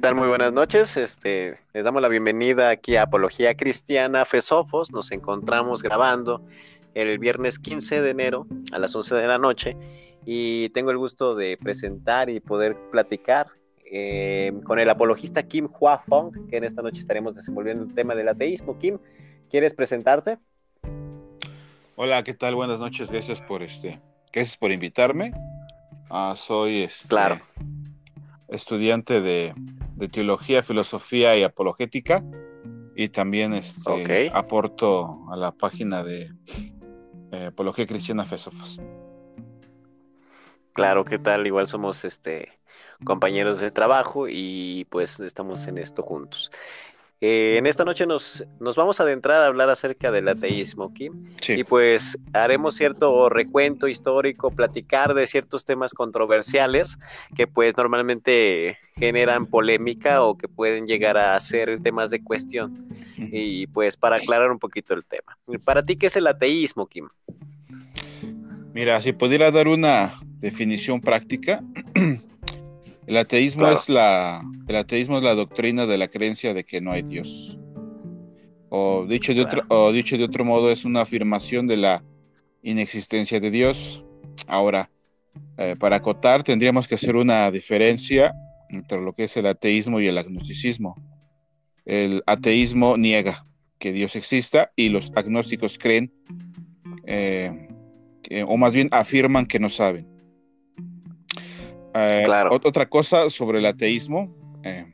tal? Muy buenas noches. Este, les damos la bienvenida aquí a Apología Cristiana Fesofos. Nos encontramos grabando el viernes 15 de enero a las 11 de la noche y tengo el gusto de presentar y poder platicar eh, con el apologista Kim Hua Fong, que en esta noche estaremos desenvolviendo el tema del ateísmo. Kim, ¿quieres presentarte? Hola, ¿qué tal? Buenas noches. Gracias por este, gracias por invitarme. Ah, soy este, claro. estudiante de, teología, filosofía y apologética y también este, aporto a la página de eh, Apología Cristiana Fesofos. Claro, ¿qué tal? Igual somos este compañeros de trabajo y pues estamos en esto juntos. Eh, en esta noche nos, nos, vamos a adentrar a hablar acerca del ateísmo, ¿ok? Sí. Y pues haremos cierto recuento histórico, platicar de ciertos temas controversiales que pues normalmente generan polémica o que pueden llegar a ser temas de cuestión. Y pues para aclarar un poquito el tema. Para ti, ¿qué es el ateísmo, Kim? Mira, si pudiera dar una definición práctica, El ateísmo, es la, el ateísmo es la doctrina de la creencia de que no hay Dios. O dicho, de otro, o dicho de otro modo, es una afirmación de la inexistencia de Dios. Ahora, eh, para acotar, tendríamos que hacer una diferencia entre lo que es el ateísmo y el agnosticismo. El ateísmo niega que Dios exista y los agnósticos creen, eh, o más bien afirman que no saben. Eh, otra cosa sobre el ateísmo. Eh,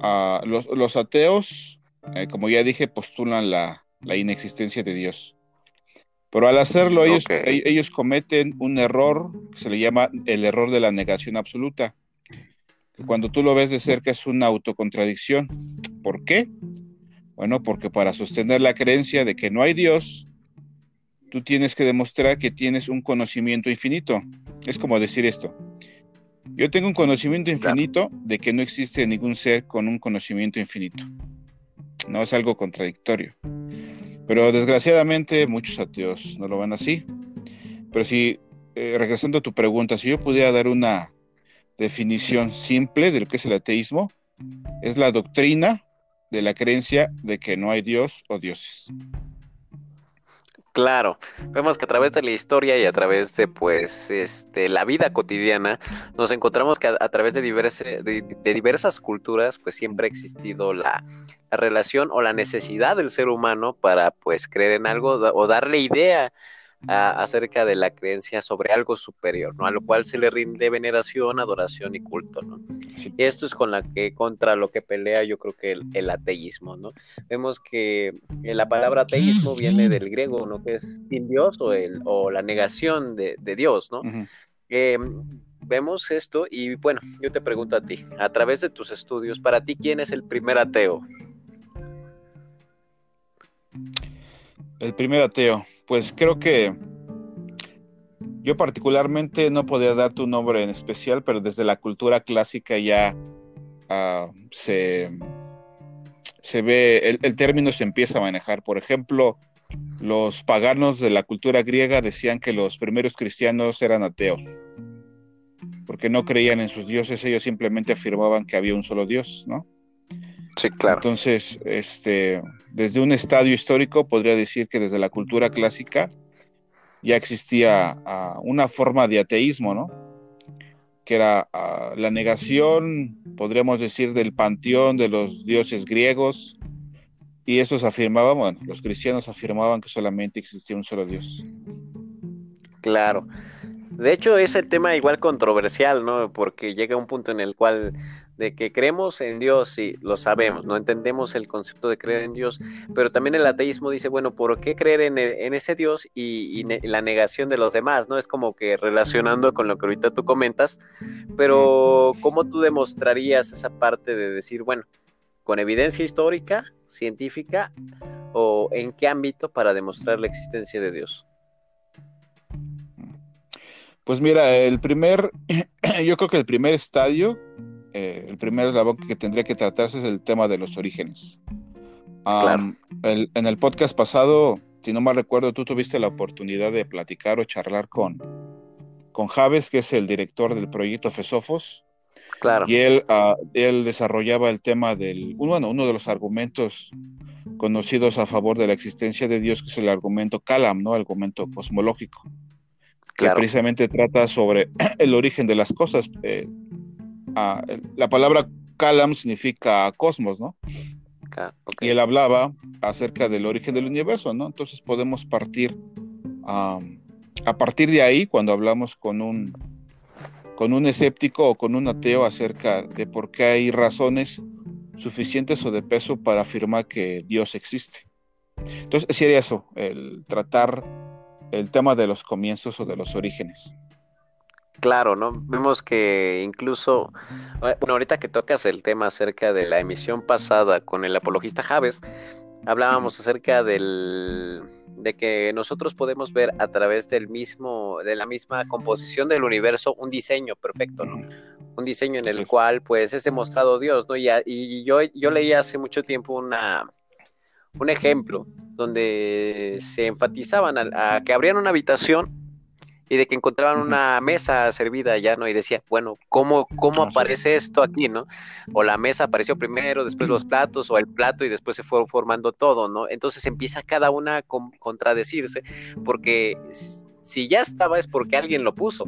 ah, los, ateos, eh, como ya dije, postulan la, inexistencia de Dios. Pero al hacerlo, ellos, e-, ellos, cometen un error que se le llama el error de la negación absoluta. cuando tú lo ves de cerca es una autocontradicción. ¿Por qué? Bueno, porque para sostener la creencia de que no hay Dios, tú tienes que demostrar que tienes un conocimiento infinito. Es como decir esto. Yo tengo un conocimiento infinito de que no existe ningún ser con un conocimiento infinito. No es algo contradictorio. Pero desgraciadamente muchos ateos no lo van así. Pero si, eh, regresando a tu pregunta, si yo pudiera dar una definición simple de lo que es el ateísmo, es la doctrina de la creencia de que no hay Dios o dioses. Claro, vemos que a través de la historia y a través de pues este la vida cotidiana nos encontramos que a, través de, de, diversas culturas pues siempre ha existido la, la, relación o la necesidad del ser humano para pues creer en algo o darle idea acerca de la creencia sobre algo superior, ¿no? A lo cual se le rinde veneración, adoración y culto, ¿no? Y esto es con la que, contra lo que pelea yo creo que el, ateísmo, ¿no? Vemos que la palabra ateísmo viene del griego, ¿no? Que es sin Dios o, el, o la negación de, Dios, ¿no? Em, vemos esto y bueno, yo te pregunto a ti, a través de tus estudios, para ti, ¿quién es el primer ateo? El primer ateo pues creo que yo particularmente no podía dar tu nombre en especial, pero desde la cultura clásica ya ah, se, se ve, el, término se empieza a manejar. Por ejemplo, los paganos de la cultura griega decían que los primeros cristianos eran ateos, porque no creían en sus dioses, ellos simplemente afirmaban que había un solo Dios, ¿no? Sí, claro. Entonces, este, desde un estadio histórico, podría decir que desde la cultura clásica ya existía ah, una forma de ateísmo, ¿no? Que era ah, la negación, podríamos decir, del panteón de los dioses griegos, y esos afirmaban, bueno, los cristianos afirmaban que solamente existía un solo Dios. Claro. De hecho, es el tema igual controversial, ¿no? Porque llega un punto en el cual de que creemos en Dios, sí, lo sabemos, no entendemos el concepto de creer en Dios, pero también el ateísmo dice, bueno, ¿por qué creer en, ese Dios y, la negación de los demás? ¿No? Es como que relacionando con lo que ahorita tú comentas, pero ¿cómo tú demostrarías esa parte de decir, bueno, con evidencia histórica, científica, o en qué ámbito para demostrar la existencia de Dios? Pues mira, el primer, yo creo que el primer estadio, eh, el primer eslabón que tendría que tratarse es el tema de los orígenes. en el podcast pasado, si no mal recuerdo, tú tuviste la oportunidad de platicar o charlar con, con Javes, que es el director del proyecto Fesofos. Claro. Y él, ah, él desarrollaba el tema del, bueno, uno de los argumentos conocidos a favor de la existencia de Dios, que es el argumento Calam, ¿no? El argumento cosmológico. Que precisamente trata sobre el origen de las cosas. Eh, la palabra Calam significa cosmos, ¿no? Y él hablaba acerca del origen del universo, ¿no? Entonces podemos partir a partir de ahí, cuando hablamos con un, con un escéptico o con un ateo acerca de por qué hay razones suficientes o de peso para afirmar que Dios existe. Entonces, sería eso, el tratar el tema de los comienzos o de los orígenes. Claro, ¿no? Vemos que incluso, bueno, ahorita que tocas el tema acerca de la emisión pasada con el apologista Javes, hablábamos acerca del de que nosotros podemos ver a través del mismo, de la misma composición del universo un diseño perfecto, ¿no? Un diseño en el cual pues es demostrado Dios, ¿no? Y, y yo, yo leí hace mucho tiempo una, un ejemplo donde se enfatizaban a, a que abrían una habitación y de que encontraban una mesa servida ya, ¿no? Y decía, bueno, ¿cómo, cómo aparece esto aquí, ¿no? O la mesa apareció primero, después los platos, o el plato y después se fue formando todo, ¿no? Entonces empieza cada una a contradecirse, porque si ya estaba es porque alguien lo puso.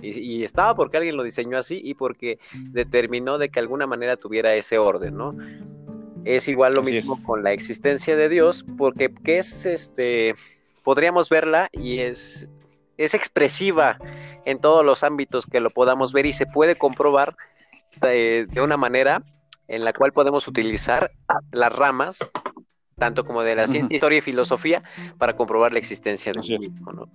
Y, estaba porque alguien lo diseñó así y porque determinó de que alguna manera tuviera ese orden, ¿no? Es igual lo mismo con la existencia de Dios, porque ¿qué es este? Podríamos verla y es es expresiva en todos los ámbitos que lo podamos ver y se puede comprobar de, una manera en la cual podemos utilizar las ramas, tanto como de la ciencia, historia y filosofía, para comprobar la existencia del mismo. ¿no?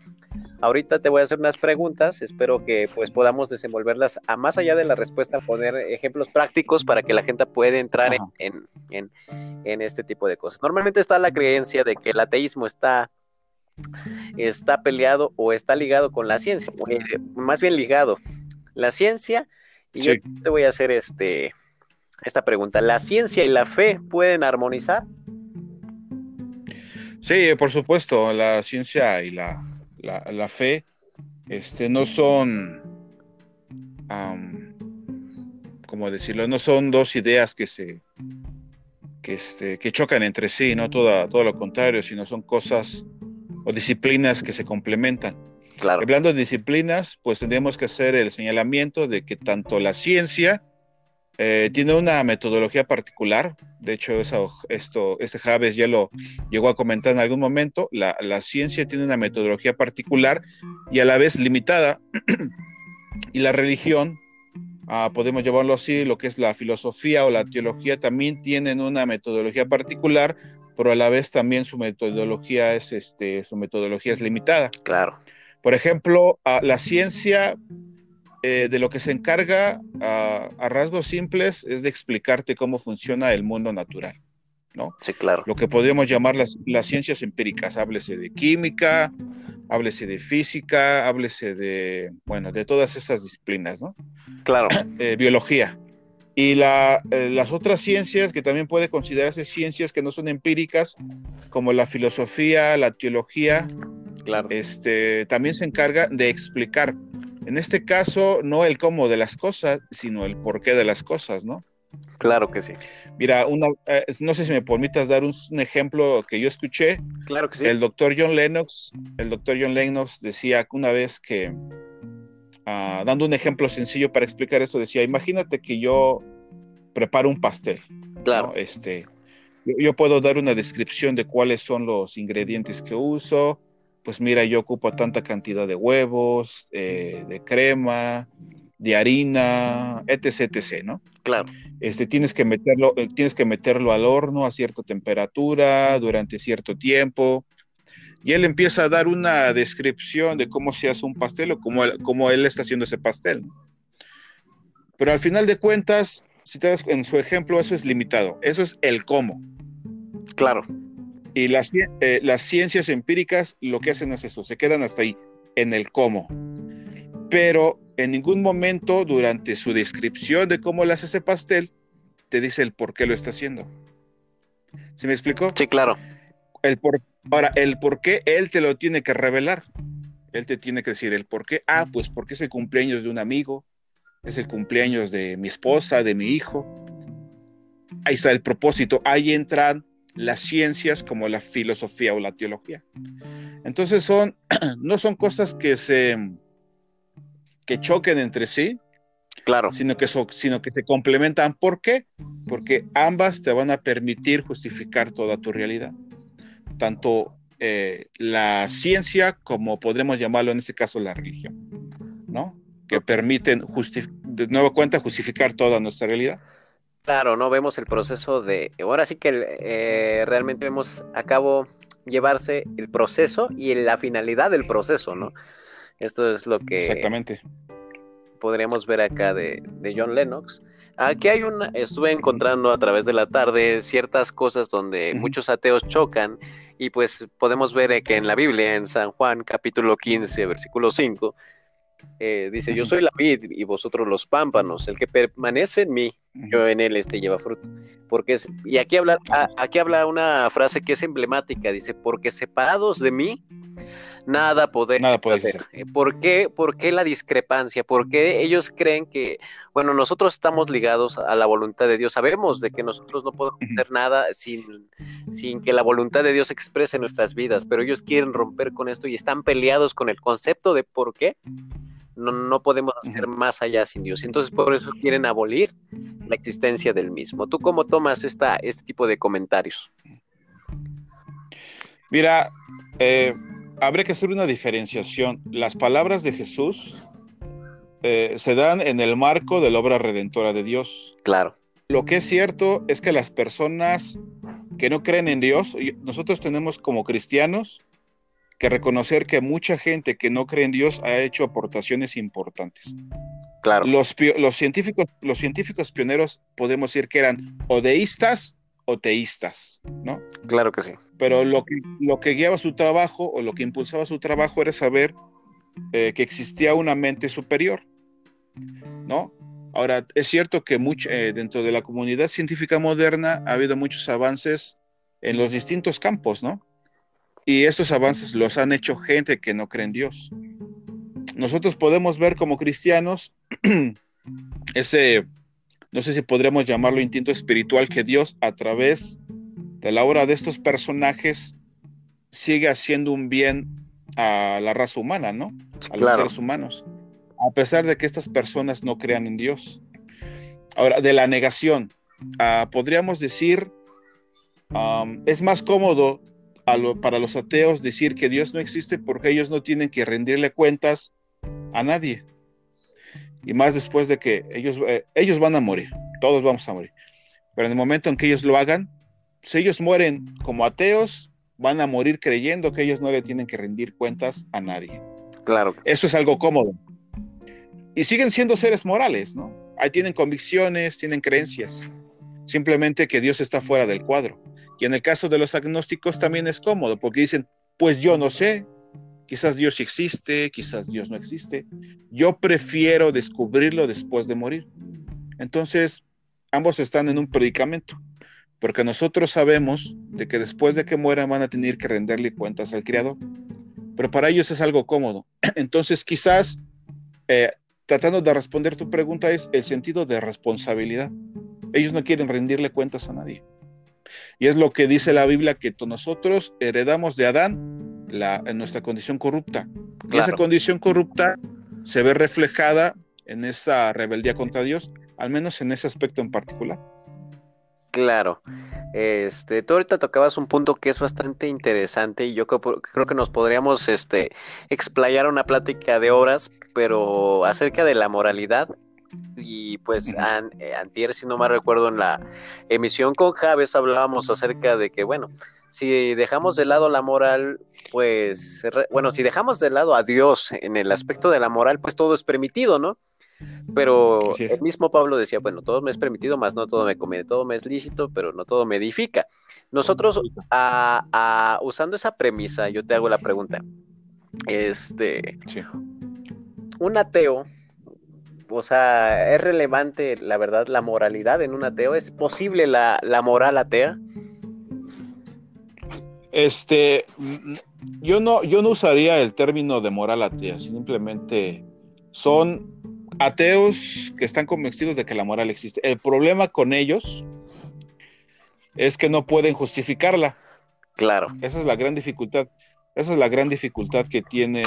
Ahorita te voy a hacer unas preguntas, espero que pues podamos desenvolverlas a más allá de la respuesta, poner ejemplos prácticos para que la gente pueda entrar en, en este tipo de cosas. Normalmente está la creencia de que el ateísmo está está peleado o está ligado con la ciencia, eh, más bien ligado. La ciencia, y yo te voy a hacer este, esta pregunta, ¿la ciencia y la fe pueden armonizar? Sí, por supuesto, la ciencia y la, la, fe este, no son, ¿cómo decirlo? No son dos ideas que se, que, este, que chocan entre sí, no todo, todo lo contrario, sino son cosas o disciplinas que se complementan. Claro. Hablando de disciplinas, pues tendríamos que hacer el señalamiento de que tanto la ciencia eh, tiene una metodología particular, de hecho esto, este Javes ya lo llegó a comentar en algún momento, la, ciencia tiene una metodología particular y a la vez limitada, y la religión, ah, podemos llevarlo así, lo que es la filosofía o la teología también tienen una metodología particular pero a la vez también su metodología es, este, su metodología es limitada. Claro. Por ejemplo, la ciencia eh, de lo que se encarga a, rasgos simples es de explicarte cómo funciona el mundo natural, ¿no? Sí, claro. Lo que podríamos llamar las, las ciencias empíricas, háblese de química, háblese de física, háblese de, bueno, de todas esas disciplinas, ¿no? Claro. Eh, biología. Y la, eh, las otras ciencias que también puede considerarse ciencias que no son empíricas, como la filosofía, la teología, claro. este, también se encarga de explicar, en este caso, no el cómo de las cosas, sino el porqué de las cosas, ¿no? Claro que sí. Mira, una, eh, no sé si me permitas dar un, ejemplo que yo escuché. Claro que sí. El doctor John Lennox, el doctor John Lennox decía una vez que Ah, dando un ejemplo sencillo para explicar esto, decía, imagínate que yo preparo un pastel. Claro. Este, yo, puedo dar una descripción de cuáles son los ingredientes que uso. Pues mira, yo ocupo tanta cantidad de huevos, eh, de crema, de harina, etc, etc, ¿no? Claro. Este, tienes que meterlo, eh, tienes que meterlo al horno a cierta temperatura durante cierto tiempo y él empieza a dar una descripción de cómo se hace un pastel o cómo él, cómo él está haciendo ese pastel. Pero al final de cuentas, si te das en su ejemplo, eso es limitado. Eso es el cómo. Claro. Y las, eh, las ciencias empíricas lo que hacen es eso, se quedan hasta ahí, en el cómo. Pero en ningún momento durante su descripción de cómo le hace ese pastel, te dice el por qué lo está haciendo. ¿Se me explicó? Sí, claro. El por, Ahora, el por qué él te lo tiene que revelar. Él te tiene que decir el por qué. Ah, pues porque es el cumpleaños de un amigo. es el cumpleaños de mi esposa, de mi hijo. Ahí está el propósito, ahí entran las ciencias como la filosofía o la teología. Entonces son, no son cosas que se que choquen entre sí, claro, sino que, sino que se complementan. ¿Por qué? Porque ambas te van a permitir justificar toda tu realidad. Tanto eh, la ciencia como podremos llamarlo en este caso la religión, ¿no? Que permiten de nueva cuenta justificar toda nuestra realidad. Claro, no vemos el proceso de. Ahora sí que eh, realmente vemos a cabo llevarse el proceso y la finalidad del proceso, ¿no? Esto es lo que. Exactamente. Podríamos ver acá de, John Lennox. Aquí hay una. Estuve encontrando a través de la tarde ciertas cosas donde muchos ateos chocan y pues podemos ver que en la Biblia, en San Juan capítulo 15, versículo 5, eh, dice, yo soy la vid y vosotros los pámpanos, el que permanece en mí, yo en él este lleva fruto. Porque es, y aquí habla, aquí habla una frase que es emblemática, dice, porque separados de mí, nada poder nada puede hacer. Eh, ¿Por qué, ¿Por qué la discrepancia? ¿Por qué ellos creen que, bueno, nosotros estamos ligados a la voluntad de Dios? Sabemos de que nosotros no podemos hacer nada sin, sin que la voluntad de Dios exprese nuestras vidas, pero ellos quieren romper con esto y están peleados con el concepto de por qué no, podemos hacer más allá sin Dios. Entonces por eso quieren abolir la existencia del mismo. ¿Tú cómo tomas esta, este tipo de comentarios? Mira, eh, habría que hacer una diferenciación. Las palabras de Jesús eh, se dan en el marco de la obra redentora de Dios. Claro. Lo que es cierto es que las personas que no creen en Dios, nosotros tenemos como cristianos que reconocer que mucha gente que no cree en Dios ha hecho aportaciones importantes. Claro. Los, los, científicos, los científicos pioneros podemos decir que eran o deístas o teístas, ¿no? Claro que sí. Pero lo que, lo que guiaba su trabajo o lo que impulsaba su trabajo era saber eh, que existía una mente superior, ¿no? Ahora, es cierto que mucho, eh, dentro de la comunidad científica moderna ha habido muchos avances en los distintos campos, ¿no? Y estos avances los han hecho gente que no cree en Dios. Nosotros podemos ver como cristianos ese, no sé si podríamos llamarlo instinto espiritual, que Dios a través de la obra de estos personajes sigue haciendo un bien a la raza humana, ¿no? A los seres humanos. A pesar de que estas personas no crean en Dios. Ahora, de la negación, ah, podríamos decir, es más cómodo para los ateos decir que Dios no existe porque ellos no tienen que rendirle cuentas a nadie. Y más después de que ellos, eh, ellos van a morir, todos vamos a morir. Pero en el momento en que ellos lo hagan, si ellos mueren como ateos, van a morir creyendo que ellos no le tienen que rendir cuentas a nadie. Claro. Eso es algo cómodo. Y siguen siendo seres morales, ¿no? Ahí tienen convicciones, tienen creencias. Simplemente que Dios está fuera del cuadro. Y en el caso de los agnósticos también es cómodo, porque dicen, pues yo no sé, quizás Dios existe, quizás Dios no existe. Yo prefiero descubrirlo después de morir. Entonces, ambos están en un predicamento, porque nosotros sabemos de que después de que mueran van a tener que renderle cuentas al Creador, pero para ellos es algo cómodo. Entonces, quizás, eh, tratando de responder tu pregunta, es el sentido de responsabilidad. Ellos no quieren rendirle cuentas a nadie. Y es lo que dice la Biblia, que nosotros heredamos de Adán la, en nuestra condición corrupta. Y esa condición corrupta se ve reflejada en esa rebeldía contra Dios, al menos en ese aspecto en particular. Claro. Este, tú ahorita tocabas un punto que es bastante interesante y yo creo, que nos podríamos este, explayar una plática de horas, pero acerca de la moralidad y pues eh, antier, si no me recuerdo, en la emisión con Javes hablábamos acerca de que, bueno, si dejamos de lado la moral, pues, bueno, si dejamos de lado a Dios en el aspecto de la moral, pues todo es permitido, ¿no? Pero el mismo Pablo decía, bueno, todo me es permitido, más no todo me conviene, todo me es lícito, pero no todo me edifica. Nosotros, a, usando esa premisa, yo te hago la pregunta, este, un ateo o sea, ¿es relevante, la verdad, la moralidad en un ateo? ¿Es posible la, moral atea? Este, yo no, yo no usaría el término de moral atea, simplemente son ateos que están convencidos de que la moral existe. El problema con ellos es que no pueden justificarla. Claro. Esa es la gran dificultad. Esa es la gran dificultad que tiene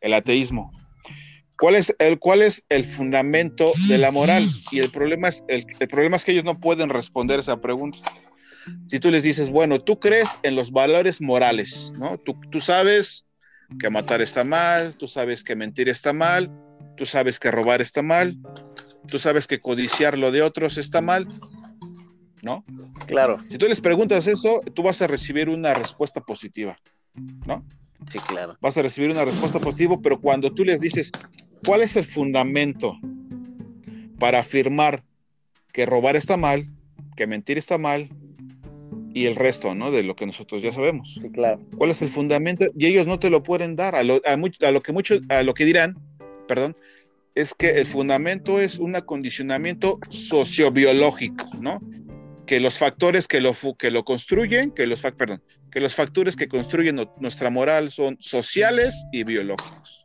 el, ateísmo. ¿Cuál es, el, ¿Cuál es el fundamento de la moral? Y el problema, es, el, problema es que ellos no pueden responder esa pregunta. Si tú les dices, bueno, tú crees en los valores morales, ¿no? Tú, tú sabes que matar está mal, tú sabes que mentir está mal, tú sabes que robar está mal, tú sabes que codiciar lo de otros está mal, ¿no? Claro. Si tú les preguntas eso, tú vas a recibir una respuesta positiva, ¿no? Sí, claro. Vas a recibir una respuesta positiva, pero cuando tú les dices, ¿cuál es el fundamento para afirmar que robar está mal, que mentir está mal y el resto, ¿no? De lo que nosotros ya sabemos. Sí, claro. ¿Cuál es el fundamento? Y ellos no te lo pueden dar. A lo, a lo que muchos, a lo que dirán, perdón, es que el fundamento es un acondicionamiento sociobiológico, ¿no? Que los factores que lo, que lo construyen, que los, perdón, que los factores que construyen nuestra moral son sociales y biológicos.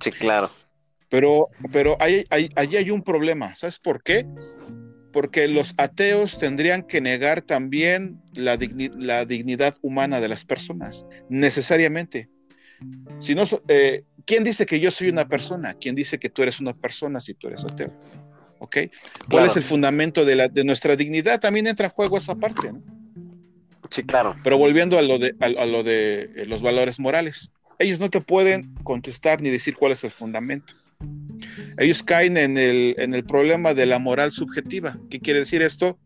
Sí, claro. Pero, pero allí hay, hay un problema. ¿Sabes por qué? Porque los ateos tendrían que negar también la, la dignidad humana de las personas, necesariamente. Si no, eh, ¿Quién dice que yo soy una persona? ¿Quién dice que tú eres una persona si tú eres ateo? ¿Ok? ¿Cuál es el fundamento de, la, de, nuestra dignidad? También entra en juego esa parte, ¿no? Sí, claro. Pero volviendo a lo de, a, lo de eh, los valores morales, ellos no te pueden contestar ni decir cuál es el fundamento. Ellos caen en el, en el problema de la moral subjetiva. ¿Qué quiere decir esto?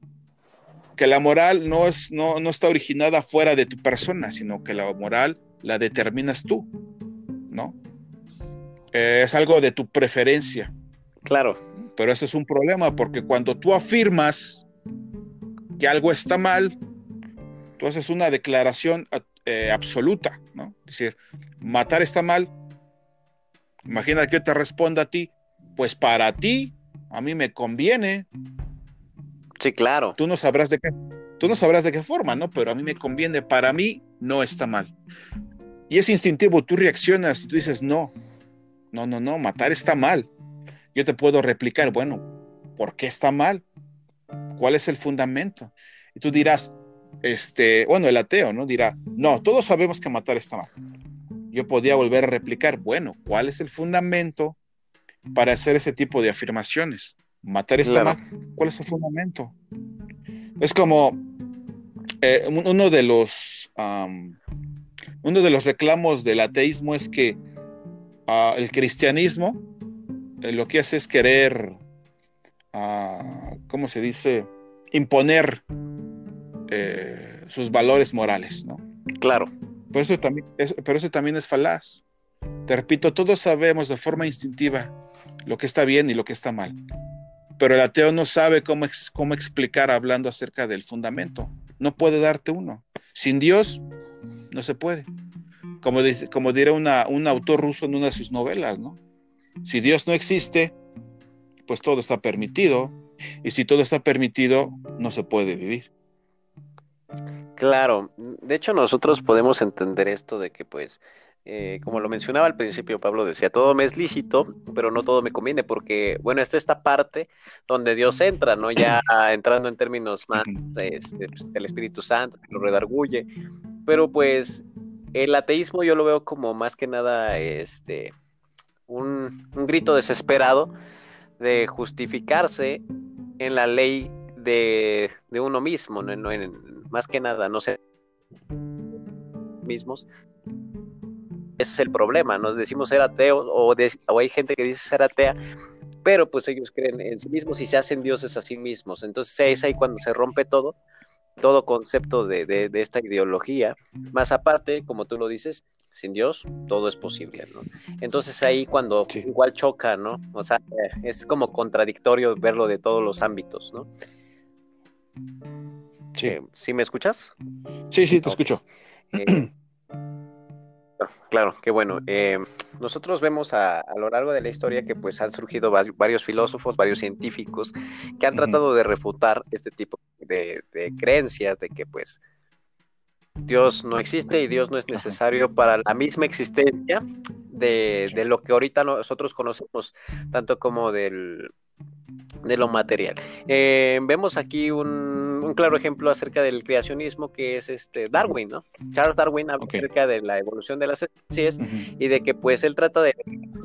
Que la moral no, es, no, no está originada fuera de tu persona, sino que la moral la determinas tú, ¿no? Eh, es algo de tu preferencia. Claro. Pero ese es un problema porque cuando tú afirmas que algo está mal, tú haces una declaración eh, absoluta, ¿no? Es decir, matar está mal. Imagina que yo te responda a ti, pues para ti, a mí me conviene. Sí, claro. Tú no sabrás de qué, tú no sabrás de qué forma, ¿no? Pero a mí me conviene, para mí no está mal. Y es instintivo, tú reaccionas y tú dices, no, no, no, no, matar está mal. Yo te puedo replicar, bueno, ¿por qué está mal? ¿Cuál es el fundamento? Y tú dirás, este, bueno, el ateo, ¿no? Dirá, no, todos sabemos que matar está mal. Yo podía volver a replicar, bueno, ¿cuál es el fundamento para hacer ese tipo de afirmaciones? Matar está mal. ¿Cuál es el fundamento? Es como eh, uno de los uno de los reclamos del ateísmo es que el cristianismo eh, lo que hace es querer, uh, ¿cómo se dice? Imponer eh, sus valores morales, ¿no? Claro. Pero eso, también, pero eso también es falaz. Te repito, todos sabemos de forma instintiva lo que está bien y lo que está mal. Pero el ateo no sabe cómo, cómo explicar hablando acerca del fundamento. No puede darte uno. Sin Dios, no se puede como, dice, como diría un autor ruso en una de sus novelas, ¿no? Si Dios no existe, pues todo está permitido, y si todo está permitido, no se puede vivir. Claro, de hecho nosotros podemos entender esto de que pues, eh, como lo mencionaba al principio, Pablo decía, todo me es lícito, pero no todo me conviene, porque, bueno, está esta parte donde Dios entra, ¿no? Ya entrando en términos más este, pues, del Espíritu Santo, lo redarguye, pero pues el ateísmo yo lo veo como más que nada este, un, grito desesperado de justificarse en la ley de, uno mismo, ¿no? Más que nada, no sé, mismos. Ese es el problema, nos decimos ser ateos o, o hay gente que dice ser atea, pero pues ellos creen en sí mismos y se hacen dioses a sí mismos. Entonces es ahí cuando se rompe todo todo concepto de, esta ideología, más aparte, como tú lo dices, sin Dios todo es posible, ¿no? Entonces ahí cuando igual choca, ¿no? O sea, es como contradictorio verlo de todos los ámbitos, ¿no? Sí. Eh, ¿Sí me escuchas? Sí, sí, te escucho. Eh, claro, qué bueno. Eh, nosotros vemos a, lo largo de la historia que pues han surgido varios filósofos, varios científicos que han tratado de refutar este tipo de, creencias de que pues Dios no existe y Dios no es necesario para la misma existencia de, de lo que ahorita nosotros conocemos, tanto como del, de lo material. Eh, vemos aquí un, claro ejemplo acerca del creacionismo que es este Darwin, ¿no? Charles Darwin habla acerca de la evolución de las especies y de que pues él trata de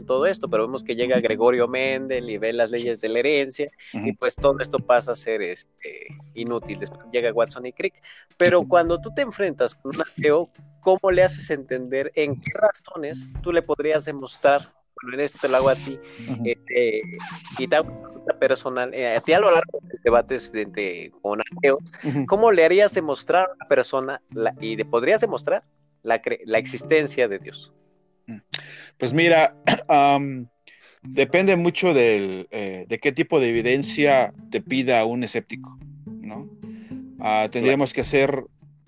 todo esto, pero vemos que llega Gregorio Mendel y ve las leyes de la herencia y pues todo esto pasa a ser este, inútil. Después llega Watson y Crick, pero cuando tú te enfrentas con un ateo, ¿cómo le haces entender en qué razones tú le podrías demostrar bueno, en esto te lo hago a ti, este, y te hago personal, eh, a ti a lo largo de debates de, con ateos, ¿cómo le harías demostrar a una persona y le podrías demostrar la, la, existencia de Dios? Mm. Pues mira, depende mucho del, eh, de qué tipo de evidencia te pida un escéptico, ¿no? Ah, tendríamos que hacer,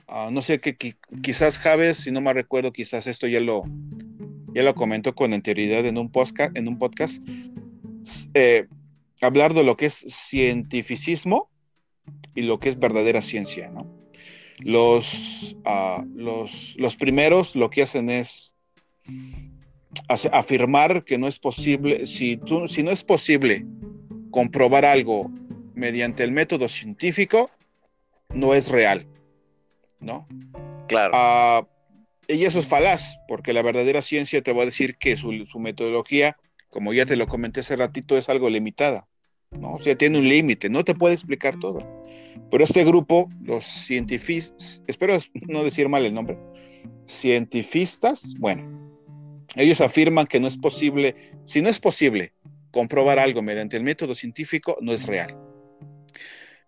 ah, no sé, que, quizás Javes, si no me recuerdo, quizás esto ya lo, ya lo comentó con anterioridad en un podcast, en un podcast eh, hablar de lo que es cientificismo y lo que es verdadera ciencia, ¿no? Los, ah, los, los, primeros lo que hacen es afirmar que no es posible, si, tú, si no es posible comprobar algo mediante el método científico, no es real, ¿no? Claro. Ah, y eso es falaz, porque la verdadera ciencia te va a decir que su, su metodología, como ya te lo comenté hace ratito, es algo limitada. ¿no? O sea, tiene un límite, no te puede explicar todo. Pero este grupo, los científicos, espero no decir mal el nombre, cientifistas, bueno, ellos afirman que no es posible, si no es posible comprobar algo mediante el método científico, no es real.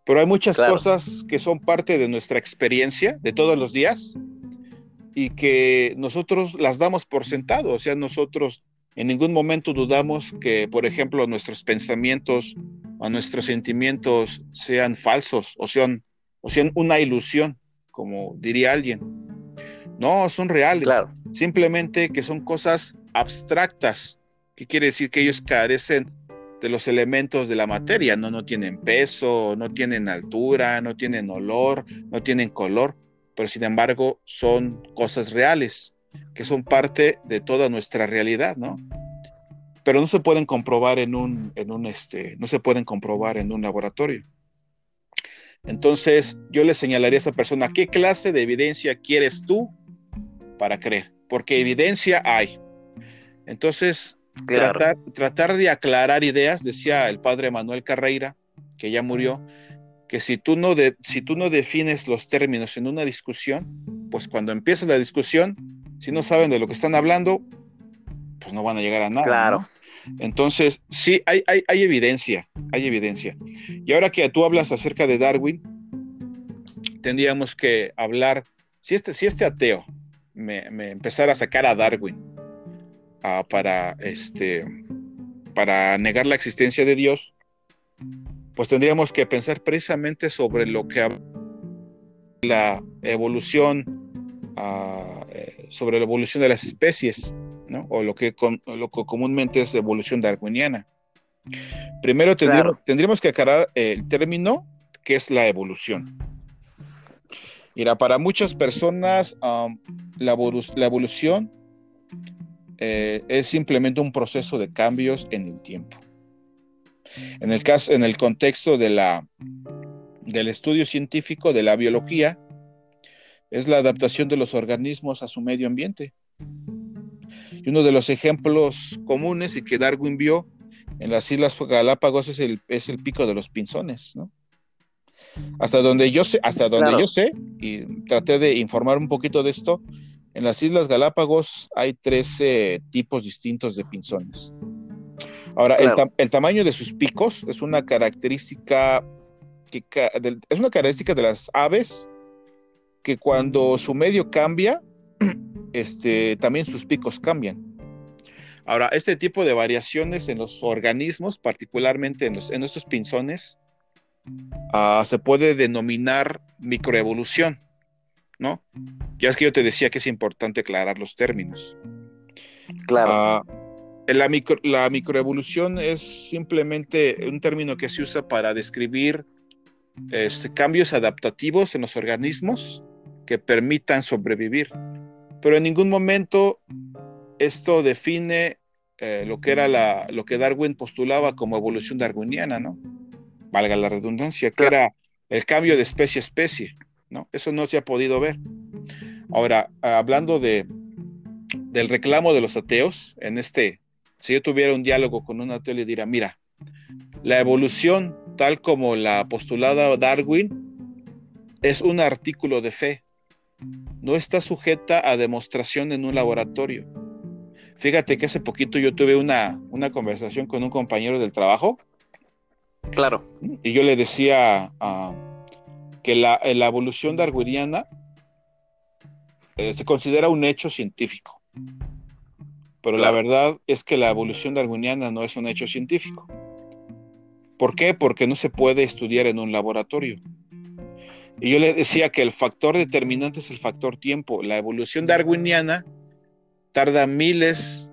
Pero hay muchas cosas que son parte de nuestra experiencia de todos los días y que nosotros las damos por sentado, o sea, nosotros en ningún momento dudamos que, por ejemplo, nuestros pensamientos o nuestros sentimientos sean falsos o sean, o sean una ilusión, como diría alguien. No, son reales. Claro. Simplemente que son cosas abstractas, que quiere decir que ellos carecen de los elementos de la materia, no, no tienen peso, no tienen altura, no tienen olor, no tienen color, pero sin embargo son cosas reales que son parte de toda nuestra realidad, ¿no? Pero no se pueden comprobar en un, en un este, no se pueden comprobar en un laboratorio. Entonces, yo le señalaría a esa persona, ¿qué clase de evidencia quieres tú para creer? Porque evidencia hay. Entonces, tratar, tratar de aclarar ideas, decía el padre Manuel Carreira, que ya murió, que si tú no, de, si tú no defines los términos en una discusión, pues cuando empieza la discusión, si no saben de lo que están hablando, pues no van a llegar a nada. Claro. Entonces, sí, hay, hay, hay, evidencia, hay evidencia. Y ahora que tú hablas acerca de Darwin, tendríamos que hablar, si este, si este ateo me, empezara a sacar a Darwin ah, para, este, para negar la existencia de Dios, pues tendríamos que pensar precisamente sobre lo que la evolución ah, sobre la evolución de las especies, ¿no? o lo que, lo que comúnmente es evolución darwiniana. Primero tendríamos, que aclarar el término que es la evolución. Mira, para muchas personas um, la, evolución eh, es simplemente un proceso de cambios en el tiempo. En el caso, en el contexto de la, del estudio científico de la biología, es la adaptación de los organismos a su medio ambiente. Y uno de los ejemplos comunes y que Darwin vio en las Islas Galápagos es el, es el pico de los pinzones, ¿no? Hasta donde yo sé, hasta donde yo sé, y traté de informar un poquito de esto, en las Islas Galápagos hay 13 tipos distintos de pinzones. Ahora, el, el, tamaño de sus picos es una característica que, es una característica de las aves que cuando su medio cambia, este, también sus picos cambian. Ahora, este tipo de variaciones en los organismos, particularmente en, los, en estos pinzones, ah, se puede denominar microevolución, ¿no? Ya es que yo te decía que es importante aclarar los términos. Claro. Ah, la, micro, la microevolución es simplemente un término que se usa para describir este, cambios adaptativos en los organismos que permitan sobrevivir. Pero en ningún momento esto define eh, lo que era la, lo que Darwin postulaba como evolución darwiniana, ¿no? Valga la redundancia, que era el cambio de especie a especie, ¿no? Eso no se ha podido ver. Ahora, hablando de, del reclamo de los ateos, en este, si yo tuviera un diálogo con un ateo, le diría, mira, la evolución, tal como la postulada Darwin, es un artículo de fe. No está sujeta a demostración en un laboratorio. Fíjate que hace poquito yo tuve una, una conversación con un compañero del trabajo. Claro. Y yo le decía que la, evolución darwiniana eh, se considera un hecho científico. Pero la verdad es que la evolución darwiniana no es un hecho científico. ¿Por qué? Porque no se puede estudiar en un laboratorio. Y yo le decía que el factor determinante es el factor tiempo. La evolución darwiniana tarda miles,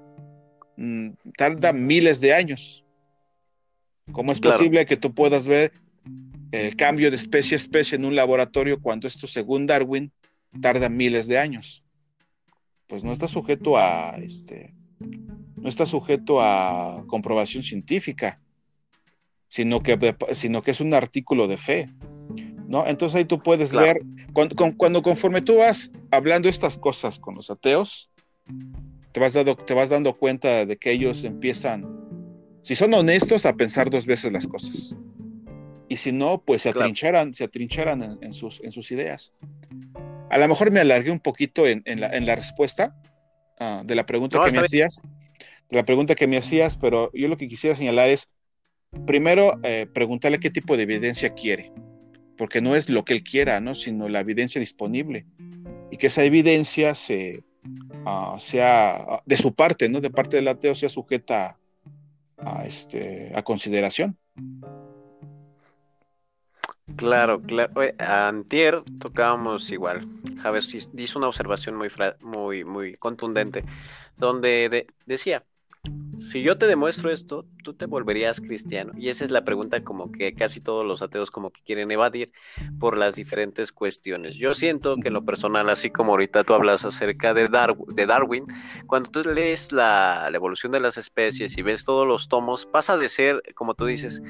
mm, tarda miles de años. ¿Cómo es posible que tú puedas ver el cambio de especie a especie en un laboratorio cuando esto, según Darwin, tarda miles de años? Pues no está sujeto a este, no está sujeto a comprobación científica, sino que, sino que es un artículo de fe. ¿no? Entonces ahí tú puedes ver, cuando, conforme tú vas hablando estas cosas con los ateos, te vas, dando, te vas dando cuenta de que ellos empiezan, si son honestos, a pensar dos veces las cosas. Y si no, pues se atrincharan, se atrincharan en, sus, en sus ideas. A lo mejor me alargué un poquito en, la, respuesta ah, de la pregunta que me hacías, de la pregunta que me hacías, pero yo lo que quisiera señalar es, primero, eh, preguntarle qué tipo de evidencia quiere porque no es lo que él quiera, ¿no? sino la evidencia disponible. Y que esa evidencia se, ah, sea de su parte, ¿no? de parte del ateo, sea sujeta a, este, a consideración. Claro, claro. Antier tocábamos igual. Javes hizo una observación muy, muy, muy contundente, donde decía, si yo te demuestro esto, tú te volverías cristiano. Y esa es la pregunta como que casi todos los ateos como que quieren evadir por las diferentes cuestiones. Yo siento que en lo personal, así como ahorita tú hablas acerca de, de Darwin, cuando tú lees la, evolución de las especies y ves todos los tomos, pasa de ser, como tú dices,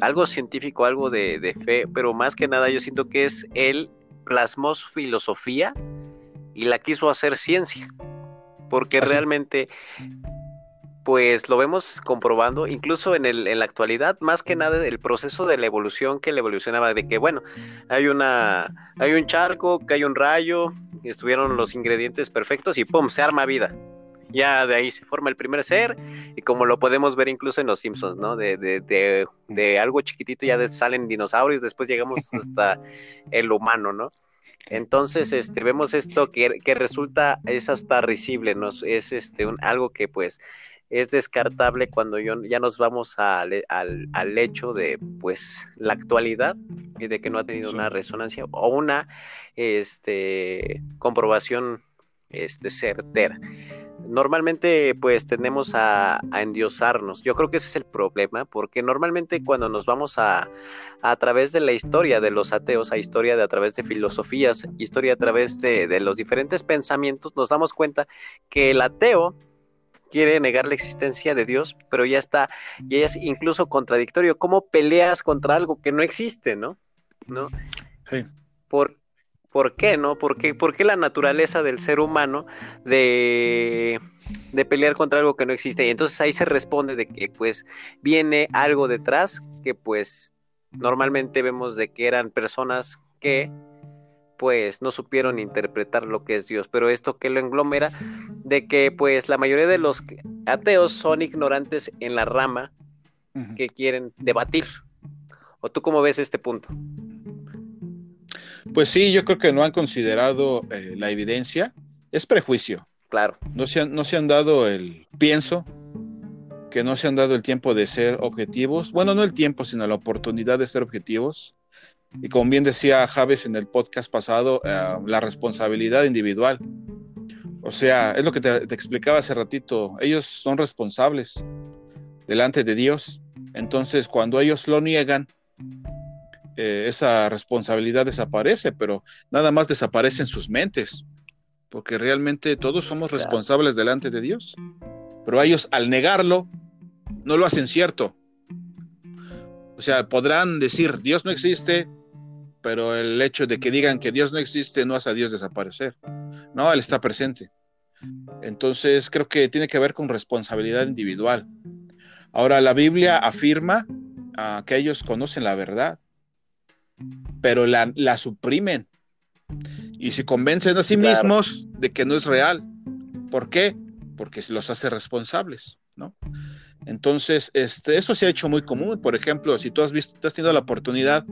algo científico, algo de, de fe, pero más que nada yo siento que es él plasmó su filosofía y la quiso hacer ciencia porque realmente pues lo vemos comprobando, incluso en, el, en la actualidad, más que nada el proceso de la evolución que le evolucionaba, de que bueno, hay una, hay un charco, que hay un rayo, estuvieron los ingredientes perfectos y ¡pum! se arma vida. Ya de ahí se forma el primer ser, y como lo podemos ver incluso en los Simpsons, ¿no? De, de, de, de algo chiquitito ya salen dinosaurios, después llegamos hasta el humano, ¿no? Entonces, este, vemos esto que, que, resulta, es hasta risible, ¿no? Es este, un, algo que pues es descartable cuando ya nos vamos al, al, hecho de pues la actualidad y de que no ha tenido una resonancia o una este, comprobación este, certera. Normalmente pues tendemos a, a, endiosarnos. Yo creo que ese es el problema porque normalmente cuando nos vamos a, a través de la historia de los ateos, a historia de a través de filosofías, historia a través de, de los diferentes pensamientos, nos damos cuenta que el ateo quiere negar la existencia de Dios, pero ya está, y es incluso contradictorio. ¿Cómo peleas contra algo que no existe, no? ¿No? Sí. ¿Por, ¿Por qué, no? ¿Por qué, ¿Por qué la naturaleza del ser humano de, de pelear contra algo que no existe? Y entonces ahí se responde de que pues viene algo detrás que pues normalmente vemos de que eran personas que pues no supieron interpretar lo que es Dios, pero esto que lo englomera de que pues la mayoría de los ateos son ignorantes en la rama que quieren debatir. ¿O tú cómo ves este punto? Pues sí, yo creo que no han considerado eh, la evidencia. Es prejuicio. Claro. No se, han, no se han dado el pienso, que no se han dado el tiempo de ser objetivos. Bueno, no el tiempo, sino la oportunidad de ser objetivos. Y como bien decía Javes en el podcast pasado, eh, la responsabilidad individual. O sea, es lo que te, explicaba hace ratito, ellos son responsables delante de Dios. Entonces, cuando ellos lo niegan, eh, esa responsabilidad desaparece, pero nada más desaparece en sus mentes. porque realmente todos somos responsables delante de Dios. Pero ellos al negarlo, no lo hacen cierto. O sea, podrán decir, Dios no existe, pero el hecho de que digan que Dios no existe no hace a Dios desaparecer. No, Él está presente. Entonces, creo que tiene que ver con responsabilidad individual. Ahora, la Biblia afirma ah, que ellos conocen la verdad, pero la, suprimen y se convencen a sí mismos de que no es real. ¿Por qué? Porque se los hace responsables, ¿no? Entonces, este, eso se ha hecho muy común. Por ejemplo, si tú has visto, has tenido la oportunidad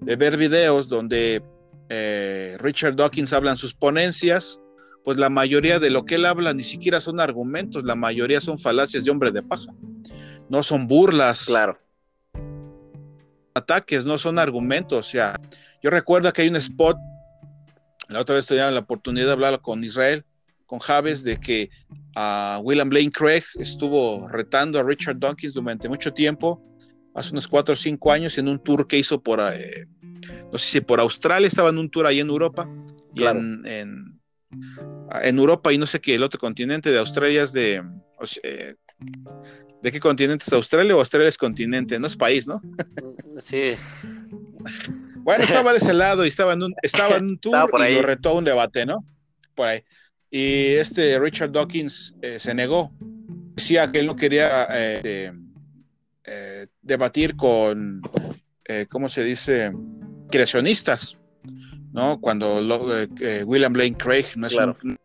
de ver videos donde eh, Richard Dawkins habla en sus ponencias, pues la mayoría de lo que él habla ni siquiera son argumentos, la mayoría son falacias de hombre de paja. No son burlas. Claro. Ataques, no son argumentos. O sea, yo recuerdo que hay un spot, la otra vez tenía la oportunidad de hablar con Israel, con Javes, de que a William Blaine Craig estuvo retando a Richard Dawkins durante mucho tiempo, hace unos cuatro o cinco años, en un tour que hizo por, eh, no sé si por Australia, estaba en un tour ahí en Europa, y en, en, Europa y no sé qué, el otro continente de Australia es de... Eh, ¿De qué continente es Australia o Australia es continente? No es país, ¿no? Sí. Bueno, estaba de ese lado y estaba en un, estaba en un tour y lo retó a un debate, ¿no? Por ahí. Y este Richard Dawkins eh, se negó. Decía que él no quería eh, eh, debatir con, ¿cómo se dice? Creacionistas, ¿no? Cuando William Blaine Craig no es un...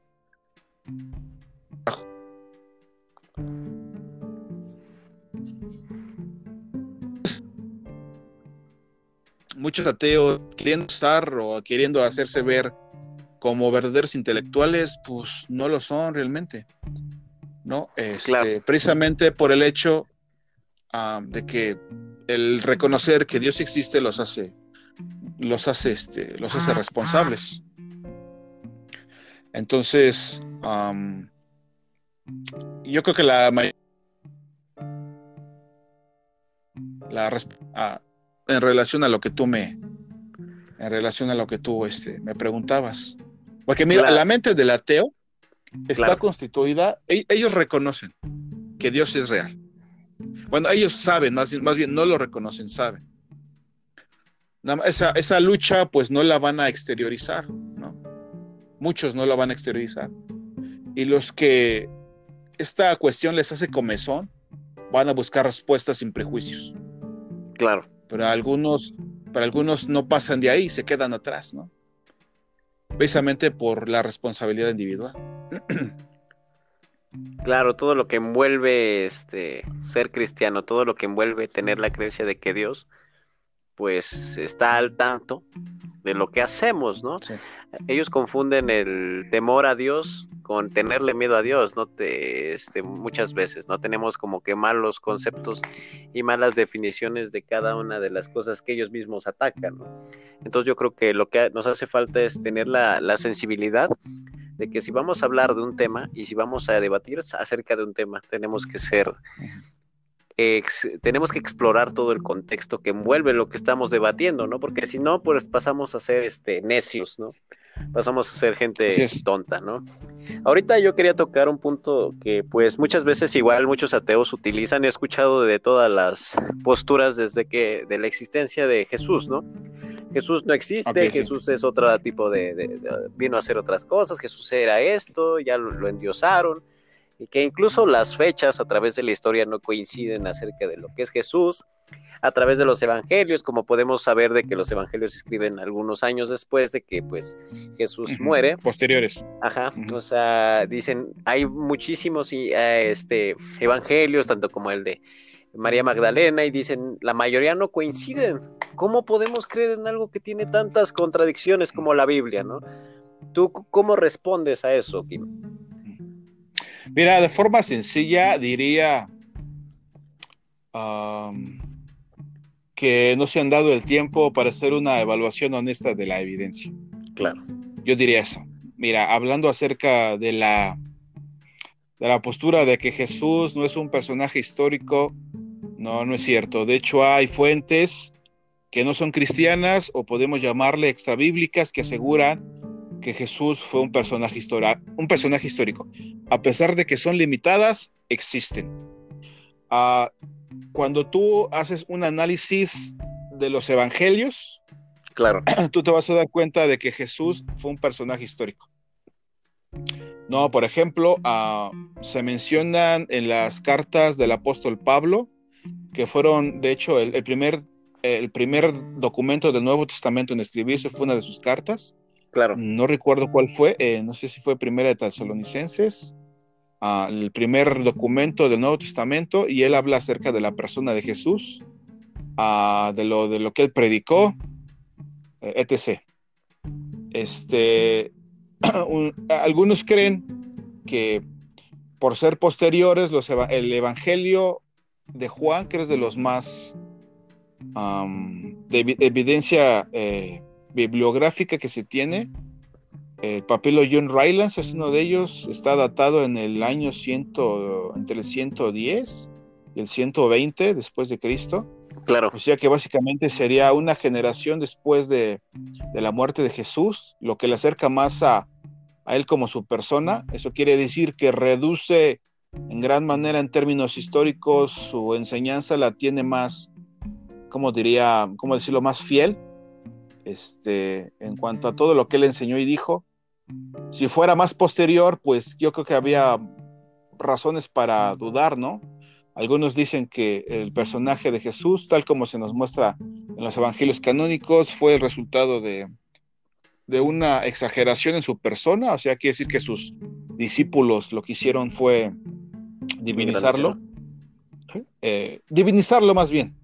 Muchos ateos queriendo estar o queriendo hacerse ver como verdaderos intelectuales, pues no lo son realmente. ¿No? Este, Precisamente por el hecho ah, de que el reconocer que Dios existe los hace, los hace, este, los hace responsables. Entonces, yo creo que la la ah, en relación a lo que tú me en relación a lo que tú este, me preguntabas porque mira, la mente del ateo está constituida, e-, ellos reconocen que Dios es real. Bueno, ellos saben, más, más bien no lo reconocen, saben. Esa, esa lucha pues no la van a exteriorizar, ¿no? Muchos no la van a exteriorizar. Y los que esta cuestión les hace comezón, van a buscar respuestas sin prejuicios. Claro. Pero algunos, para algunos no pasan de ahí, se quedan atrás, ¿no? precisamente por la responsabilidad individual. Claro, todo lo que envuelve este ser cristiano, todo lo que envuelve tener la creencia de que Dios pues está al tanto de lo que hacemos, ¿no? Ellos confunden el temor a Dios con tenerle miedo a Dios, ¿no? Te, este, muchas veces, ¿no? Tenemos como que malos conceptos y malas definiciones de cada una de las cosas que ellos mismos atacan, ¿no? Entonces yo creo que lo que nos hace falta es tener la, la sensibilidad de que si vamos a hablar de un tema y si vamos a debatir acerca de un tema, tenemos que ser tenemos que explorar todo el contexto que envuelve lo que estamos debatiendo, ¿no? Porque si no, pues pasamos a ser este, necios, ¿no? Pasamos a ser gente tonta, ¿no? Ahorita yo quería tocar un punto que pues muchas veces igual muchos ateos utilizan, he escuchado de todas las posturas desde que de la existencia de Jesús, ¿no? Jesús no existe, Jesús es otro tipo de, vino a hacer otras cosas, Jesús era esto, ya lo endiosaron, y que incluso las fechas a través de la historia no coinciden acerca de lo que es Jesús, a través de los evangelios, como podemos saber de que los evangelios se escriben algunos años después de que pues Jesús muere. Posteriores. Ajá, o sea, dicen, hay muchísimos eh, este, evangelios, tanto como el de María Magdalena, y dicen, la mayoría no coinciden. ¿Cómo podemos creer en algo que tiene tantas contradicciones como la Biblia, no? ¿Tú cómo respondes a eso, Kim? Mira, de forma sencilla diría que no se han dado el tiempo para hacer una evaluación honesta de la evidencia. Claro. Yo diría eso. Mira, hablando acerca de la, de la postura de que Jesús no es un personaje histórico, no, no es cierto. De hecho, hay fuentes que no son cristianas o podemos llamarle extrabíblicas que aseguran que Jesús fue un personaje, un personaje histórico. A pesar de que son limitadas, existen. Ah, cuando tú haces un análisis de los evangelios, claro. tú te vas a dar cuenta de que Jesús fue un personaje histórico. No, por ejemplo, ah, se mencionan en las cartas del apóstol Pablo, que fueron, de hecho, el, primer, el primer documento del Nuevo Testamento en escribirse fue una de sus cartas. Claro. No recuerdo cuál fue, eh, no sé si fue primera de Tesalonicenses, ah, el primer documento del Nuevo Testamento, y él habla acerca de la persona de Jesús, ah, de, lo, de lo que él predicó, eh, etc. Este, algunos creen que por ser posteriores, los, el Evangelio de Juan, que es de los más de evidencia eh, bibliográfica que se tiene, el papilo John Rylance es uno de ellos, está datado en el año 100, entre el 110 y el 120 después de Cristo. Claro. O sea que básicamente sería una generación después de, de la muerte de Jesús, lo que le acerca más a, a él como su persona. Eso quiere decir que reduce en gran manera en términos históricos, su enseñanza la tiene más, ¿cómo diría, cómo decirlo, más fiel, este, en cuanto a todo lo que él enseñó y dijo. Si fuera más posterior, pues yo creo que había razones para dudar, ¿no? Algunos dicen que el personaje de Jesús, tal como se nos muestra en los evangelios canónicos, fue el resultado de, de una exageración en su persona, o sea, quiere decir que sus discípulos lo que hicieron fue divinizarlo, eh, divinizarlo más bien,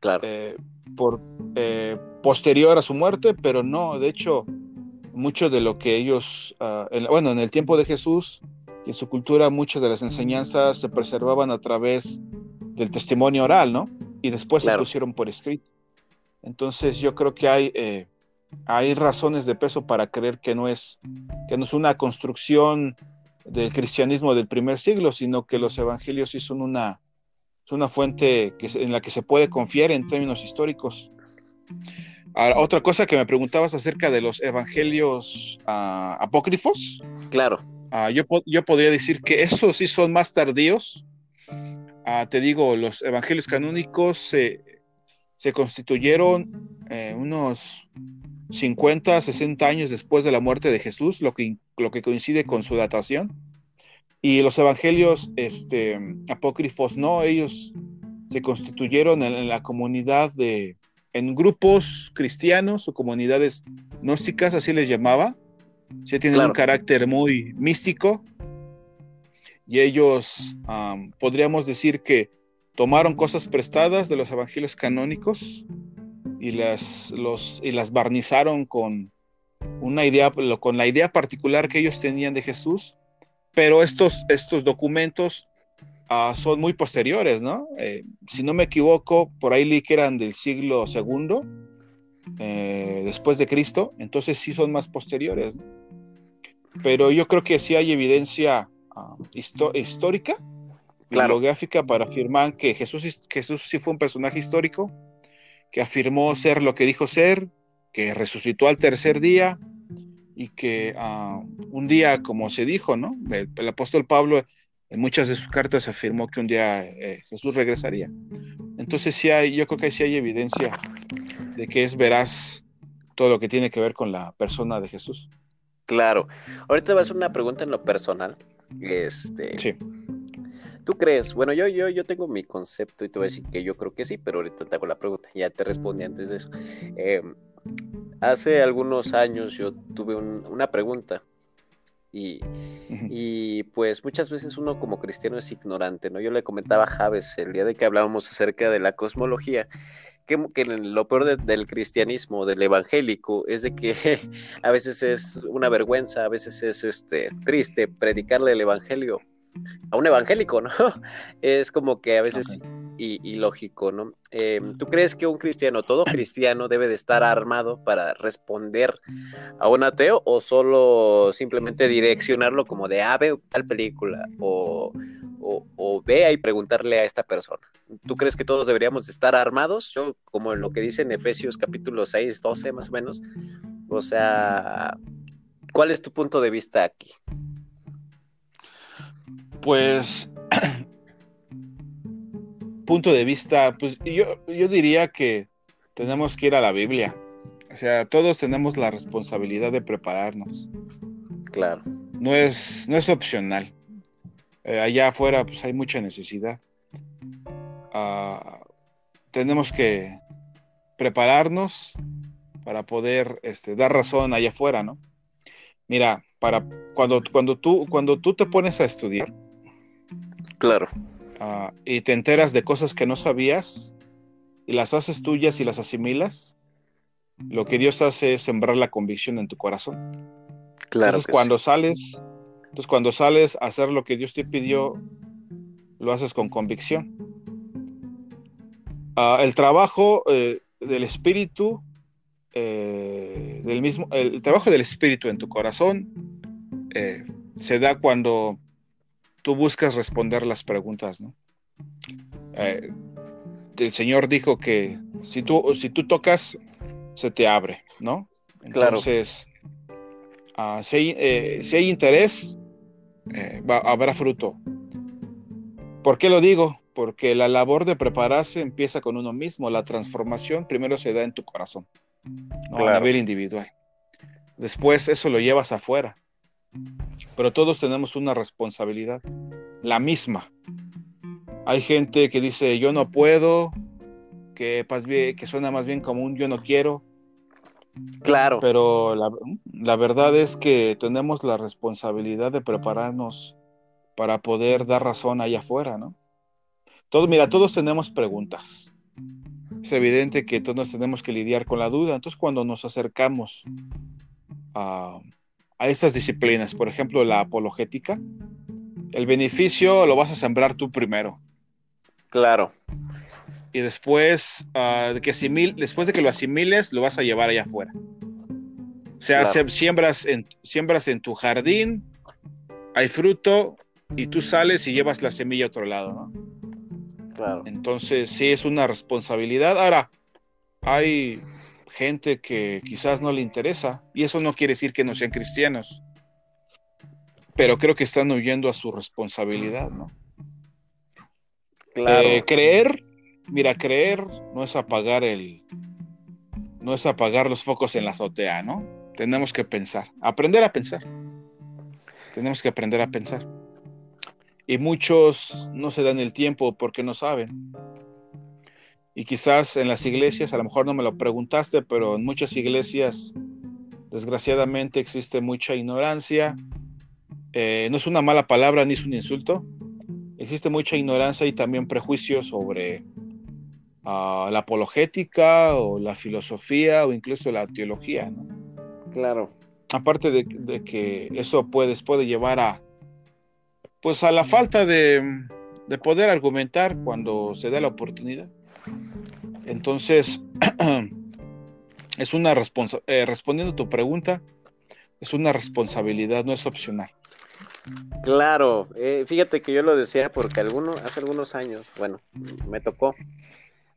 claro. Eh, por eh, posterior a su muerte, pero no, de hecho, mucho de lo que ellos, ah, bueno, en el tiempo de Jesús y en su cultura, muchas de las enseñanzas se preservaban a través del testimonio oral, ¿no? Y después se pusieron por escrito. Entonces yo creo que hay hay razones de peso para creer que no es, que no es una construcción del cristianismo del primer siglo, sino que los evangelios sí son una, una fuente que, en la que se puede confiar en términos históricos. otra cosa que me preguntabas acerca de los evangelios uh, apócrifos. Claro. Uh, yo, yo, podría decir que esos sí son más tardíos. Uh, te digo, los evangelios canónicos se, se constituyeron eh, unos 50, 60 años después de la muerte de Jesús, lo que, lo que coincide con su datación. Y los evangelios este, apócrifos no, ellos se constituyeron en, la comunidad de, en grupos cristianos o comunidades gnósticas, así les llamaba. se tienen un carácter muy místico. Y ellos podríamos decir que tomaron cosas prestadas de los evangelios canónicos y las, los, y las barnizaron con una idea, con la idea particular que ellos tenían de Jesús, pero estos, estos documentos ah, son muy posteriores, ¿no? Eh, si no me equivoco, por ahí leí que eran del siglo segundo, eh, después de Cristo, entonces sí son más posteriores, Pero yo creo que sí hay evidencia ah, histórica, claro. para afirmar que Jesús, Jesús sí fue un personaje histórico que afirmó ser lo que dijo ser, que resucitó al tercer día y que ah, un día, como se dijo, ¿no? El, apóstol Pablo en muchas de sus cartas afirmó que un día eh, Jesús regresaría. Entonces sí hay, yo creo que sí hay evidencia de que es veraz todo lo que tiene que ver con la persona de Jesús. Claro. Ahorita va a hacer una pregunta en lo personal. Este, sí. ¿Tú crees? Bueno, yo, yo, yo tengo mi concepto y te voy a decir que yo creo que sí, pero ahorita te hago la pregunta. Ya te respondí antes de eso. Em, hace algunos años yo tuve una pregunta y, y, pues muchas veces uno como cristiano es ignorante, ¿no? Yo le comentaba a Javes el día de que hablábamos acerca de la cosmología, que, que lo peor del cristianismo, del evangélico, es de que a veces es una vergüenza, a veces es este, triste predicarle el evangelio a un evangélico, ¿no? Es como que a veces ilógico, ¿no? Em, ¿Tú crees que un cristiano, todo cristiano, debe de estar armado para responder a un ateo o solo simplemente direccionarlo como de, ah, ve tal película o, o, vea y preguntarle a esta persona? ¿Tú crees que todos deberíamos estar armados? Yo, como en lo que dice en Efesios capítulo 6, 12 más o menos, o sea, ¿Cuál es tu punto de vista aquí? Pues, punto de vista, pues yo, yo diría que tenemos que ir a la Biblia. O sea, todos tenemos la responsabilidad de prepararnos. Claro. No es, no es opcional. Eh, allá afuera pues hay mucha necesidad. Ah, tenemos que prepararnos para poder este, dar razón allá afuera, ¿no? Mira, para cuando, cuando, tú, cuando tú te pones a estudiar, Claro. Ah, y te enteras de cosas que no sabías y las haces tuyas y las asimilas, lo que Dios hace es sembrar la convicción en tu corazón. Claro. Entonces, cuando sales, entonces cuando sales a hacer lo que Dios te pidió, lo haces con convicción. Ah, el trabajo eh, del espíritu, eh, del mismo, el, trabajo del espíritu en tu corazón eh, se da cuando tú buscas responder las preguntas, ¿no? Eh, el Señor dijo que si tú, si tú tocas, se te abre, ¿no? Entonces, claro. uh, si, hay, eh, si, hay, interés, eh, va, habrá fruto. ¿Por qué lo digo? Porque la labor de prepararse empieza con uno mismo. La transformación primero se da en tu corazón, ¿no? claro. a nivel individual. Después eso lo llevas afuera. Pero todos tenemos una responsabilidad, la misma. Hay gente que dice yo no puedo, que, que suena más bien como un yo no quiero. Claro. Pero la, la, verdad es que tenemos la responsabilidad de prepararnos para poder dar razón allá afuera, ¿no? Todos, mira, todos tenemos preguntas. Es evidente que todos tenemos que lidiar con la duda. Entonces, cuando nos acercamos a, a esas disciplinas, por ejemplo, la apologética, el beneficio lo vas a sembrar tú primero. Claro. Y después, uh, de que asimil, después de que lo asimiles, lo vas a llevar allá afuera. O sea, claro. siembras, en, siembras en tu jardín, hay fruto, y tú sales y llevas la semilla a otro lado, ¿no? Claro. Entonces, sí es una responsabilidad. Ahora, hay gente que quizás no le interesa, y eso no quiere decir que no sean cristianos, pero creo que están huyendo a su responsabilidad, ¿no? Claro. Eh, creer, mira, creer no es apagar el, no es apagar los focos en la azotea, ¿no? Tenemos que pensar, aprender a pensar. Tenemos que aprender a pensar. Y muchos no se dan el tiempo porque no saben. Y quizás en las iglesias, a lo mejor no me lo preguntaste, pero en muchas iglesias, desgraciadamente, existe mucha ignorancia. Eh, no es una mala palabra ni es un insulto. Existe mucha ignorancia y también prejuicios sobre uh, la apologética o la filosofía o incluso la teología. ¿no? Claro. Aparte de, de, que eso puede, puede llevar a, pues a la falta de, de poder argumentar cuando se da la oportunidad. Entonces, es una responsabilidad, eh, respondiendo a tu pregunta, es una responsabilidad, no es opcional. Claro, eh, fíjate que yo lo decía porque alguno, hace algunos años, bueno, me tocó,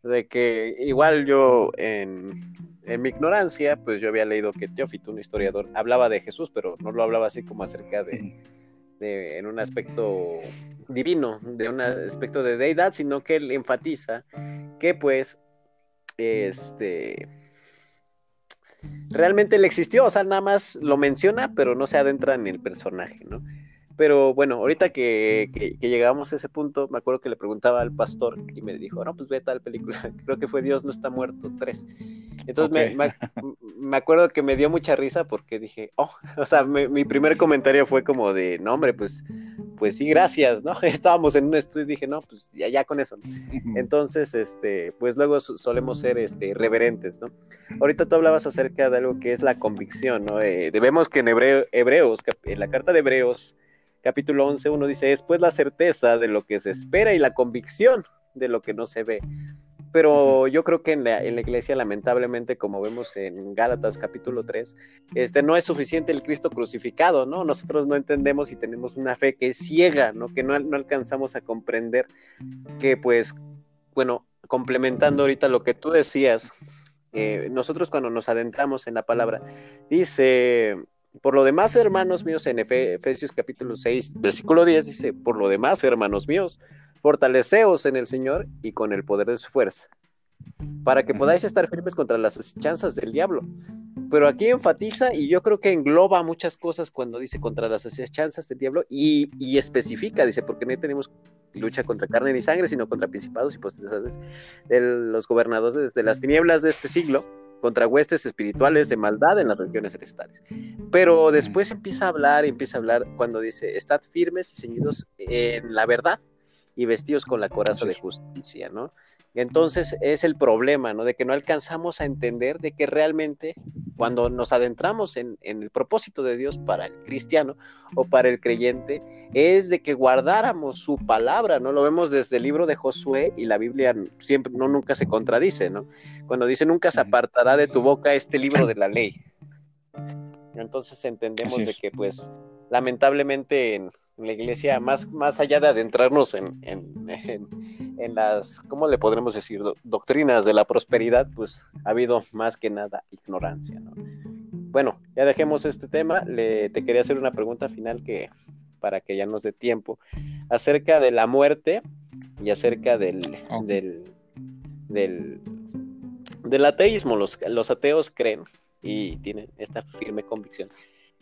de que igual yo en, en, mi ignorancia, pues yo había leído que Teófito, un historiador, hablaba de Jesús, pero no lo hablaba así como acerca de, de en un aspecto divino, de un aspecto de deidad, sino que él enfatiza que pues este realmente él existió, o sea, nada más lo menciona, pero no se adentra en el personaje, ¿no? Pero bueno, ahorita que, que, que, llegamos a ese punto, me acuerdo que le preguntaba al pastor y me dijo, no, pues ve tal película, creo que fue Dios no está muerto, tres. Entonces okay. me, me, me, acuerdo que me dio mucha risa porque dije, oh, o sea, me, mi primer comentario fue como de, no, hombre, pues, pues sí, gracias, ¿no? Estábamos en un estudio y dije, no, pues ya, ya con eso. ¿no? Entonces, este, pues luego solemos ser este, reverentes, ¿no? Ahorita tú hablabas acerca de algo que es la convicción, ¿no? Eh, debemos que en hebreo, Hebreos, en la carta de Hebreos, capítulo 11, uno dice, es pues la certeza de lo que se espera y la convicción de lo que no se ve. Pero yo creo que en la, en la, iglesia, lamentablemente, como vemos en Gálatas capítulo 3, este, no es suficiente el Cristo crucificado, ¿no? Nosotros no entendemos y tenemos una fe que es ciega, ¿no? Que no, no alcanzamos a comprender que, pues, bueno, complementando ahorita lo que tú decías, eh, nosotros cuando nos adentramos en la palabra, dice Por lo demás, hermanos míos, en Efesios capítulo 6, versículo 10 dice, por lo demás, hermanos míos, fortaleceos en el Señor y con el poder de su fuerza, para que podáis estar firmes contra las chanzas del diablo. Pero aquí enfatiza y yo creo que engloba muchas cosas cuando dice contra las chanzas del diablo y, y especifica, dice, porque no tenemos lucha contra carne ni sangre, sino contra principados y potestades de los gobernadores de las tinieblas de este siglo contra huestes espirituales de maldad en las regiones celestiales. Pero después empieza a hablar, empieza a hablar cuando dice, estad firmes y ceñidos en la verdad y vestidos con la coraza de justicia, ¿no? Entonces es el problema, ¿no? De que no alcanzamos a entender de que realmente cuando nos adentramos en, el propósito de Dios para el cristiano o para el creyente, es de que guardáramos su palabra, ¿no? Lo vemos desde el libro de Josué y la Biblia siempre, no nunca se contradice, ¿no? Cuando dice nunca se apartará de tu boca este libro de la ley. Entonces entendemos de que pues lamentablemente en, la iglesia, más, más allá de adentrarnos en, en, las, ¿cómo le podremos decir? doctrinas de la prosperidad, pues ha habido más que nada ignorancia. ¿no? Bueno, ya dejemos este tema. Le, te quería hacer una pregunta final que para que ya nos dé tiempo acerca de la muerte y acerca del, del, del, del, ateísmo. Los, los ateos creen y tienen esta firme convicción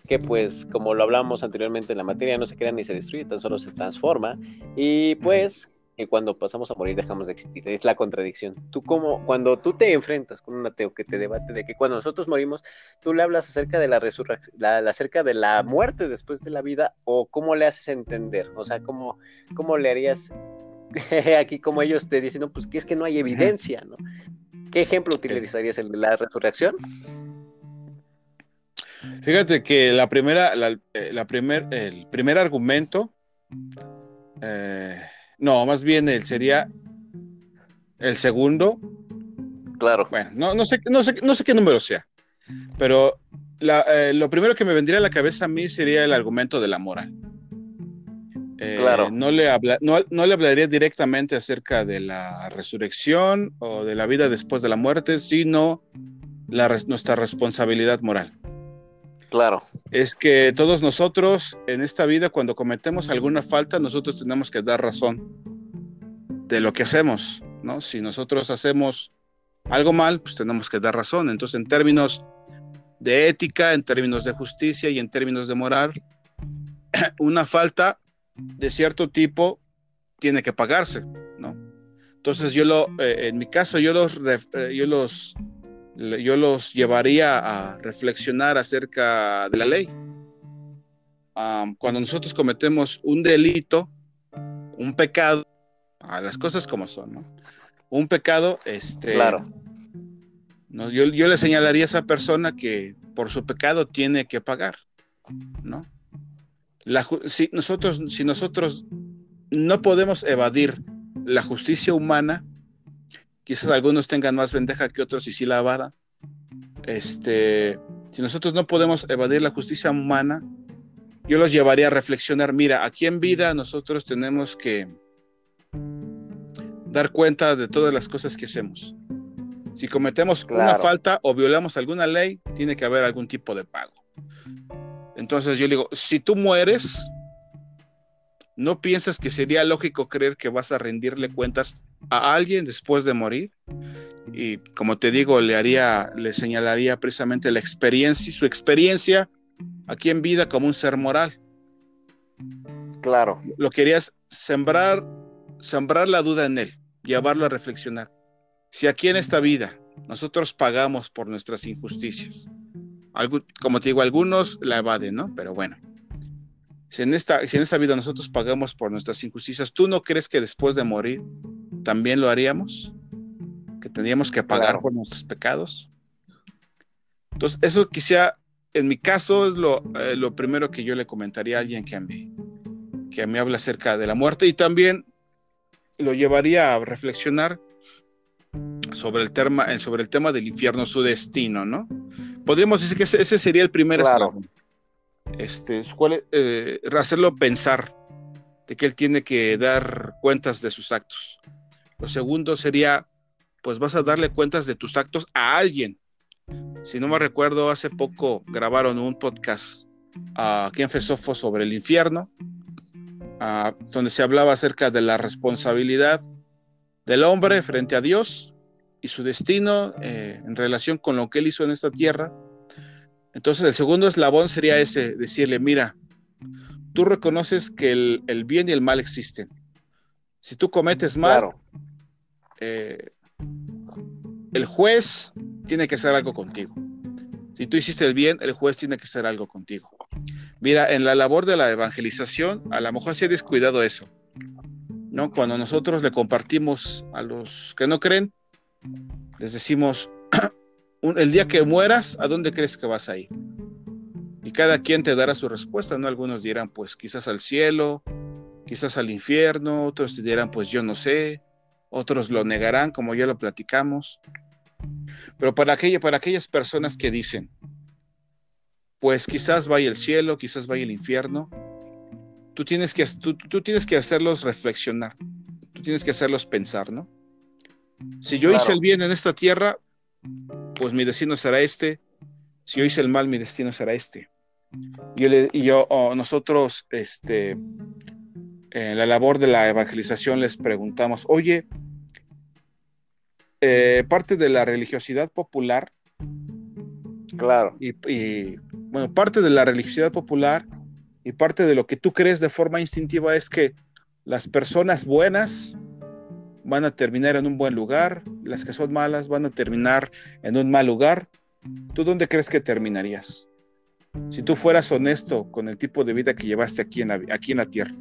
que pues como lo hablamos anteriormente, la materia no se crea ni se destruye, tan solo se transforma y pues que cuando pasamos a morir dejamos de existir, es la contradicción. Tú como cuando tú te enfrentas con un ateo que te debate de que cuando nosotros morimos, tú le hablas acerca de la resurrección, acerca de la muerte después de la vida o cómo le haces entender, o sea, cómo, cómo le harías aquí como ellos te dicen, no, pues que es que no hay evidencia, ¿no? ¿Qué ejemplo utilizarías el de la resurrección? Fíjate que la primera, la, eh, primer, el primer argumento, eh, no, más bien el sería el segundo. Claro. Bueno, no, no, sé, no, sé, no sé qué número sea, pero eh, lo primero que me vendría a la cabeza a mí sería el argumento de la moral. claro. No le, habla, no, le hablaría directamente acerca de la resurrección o de la vida después de la muerte, sino la, nuestra responsabilidad moral. Claro. Es que todos nosotros en esta vida, cuando cometemos alguna falta, nosotros tenemos que dar razón de lo que hacemos, ¿no? Si nosotros hacemos algo mal, pues tenemos que dar razón. Entonces, en términos de ética, en términos de justicia y en términos de moral, una falta de cierto tipo tiene que pagarse, ¿no? Entonces, yo lo, eh, en mi caso, yo los, eh, yo los yo los llevaría a reflexionar acerca de la ley. cuando nosotros cometemos un delito, un pecado, a las cosas como son, ¿no? Un pecado, este... Claro. No, yo, yo, le señalaría a esa persona que por su pecado tiene que pagar, ¿no? La, si, nosotros, si nosotros no podemos evadir la justicia humana, quizás algunos tengan más ventaja que otros y sí la vara. Este, si nosotros no podemos evadir la justicia humana, yo los llevaría a reflexionar, mira, aquí en vida nosotros tenemos que dar cuenta de todas las cosas que hacemos. Si cometemos una falta o violamos alguna ley, tiene que haber algún tipo de pago. Entonces yo digo, si tú mueres, ¿no piensas que sería lógico creer que vas a rendirle cuentas a alguien después de morir? Y como te digo, le haría, le señalaría precisamente la experiencia, su experiencia aquí en vida como un ser moral. Claro. Lo querías sembrar, sembrar la duda en él, llevarlo a reflexionar. Si aquí en esta vida nosotros pagamos por nuestras injusticias, como te digo, algunos la evaden, ¿no? Pero bueno, si en, esta, si en esta vida nosotros pagamos por nuestras injusticias, ¿tú no crees que después de morir también lo haríamos? Que tendríamos que pagar por nuestros pecados. Entonces, eso quizá, en mi caso, es lo, eh, lo primero que yo le comentaría a alguien que a, mí, que a mí habla acerca de la muerte y también lo llevaría a reflexionar sobre el tema, sobre el tema del infierno, su destino, ¿no? Podríamos decir que ese, sería el primer claro este, eh, hacerlo pensar de que él tiene que dar cuentas de sus actos. Lo segundo sería, pues vas a darle cuentas de tus actos a alguien, Si no me recuerdo, hace poco grabaron un podcast uh, aquí en sobre el infierno, uh, donde se hablaba acerca de la responsabilidad del hombre frente a Dios y su destino eh, en relación con lo que él hizo en esta tierra. Entonces el segundo eslabón sería ese, decirle, mira, tú reconoces que el, el bien y el mal existen. Si tú cometes mal, eh, el juez tiene que hacer algo contigo. Si tú hiciste el bien, el juez tiene que hacer algo contigo. Mira, en la labor de la evangelización, a lo mejor se ha descuidado eso. ¿no? Cuando nosotros le compartimos a los que no creen, les decimos, el día que mueras, ¿a dónde crees que vas a ir? Y cada quien te dará su respuesta, ¿no? Algunos dirán, pues quizás al cielo, quizás al infierno, otros te dirán, pues yo no sé, otros lo negarán, como ya lo platicamos. Pero para, para aquellas personas que dicen, pues quizás vaya el cielo, quizás vaya el infierno, tú tienes que, tú, tienes que hacerlos reflexionar, tú tienes que hacerlos pensar, ¿no? Si yo hice el bien en esta tierra, pues mi destino será este. Si yo hice el mal, mi destino será este. Y yo, nosotros, este, en la labor de la evangelización les preguntamos, oye, eh, parte de la religiosidad popular. Claro. Y, bueno, parte de la religiosidad popular y parte de lo que tú crees de forma instintiva es que las personas buenas van a terminar en un buen lugar, las que son malas van a terminar en un mal lugar. ¿Tú dónde crees que terminarías? Si tú fueras honesto con el tipo de vida que llevaste aquí en la, aquí en la tierra.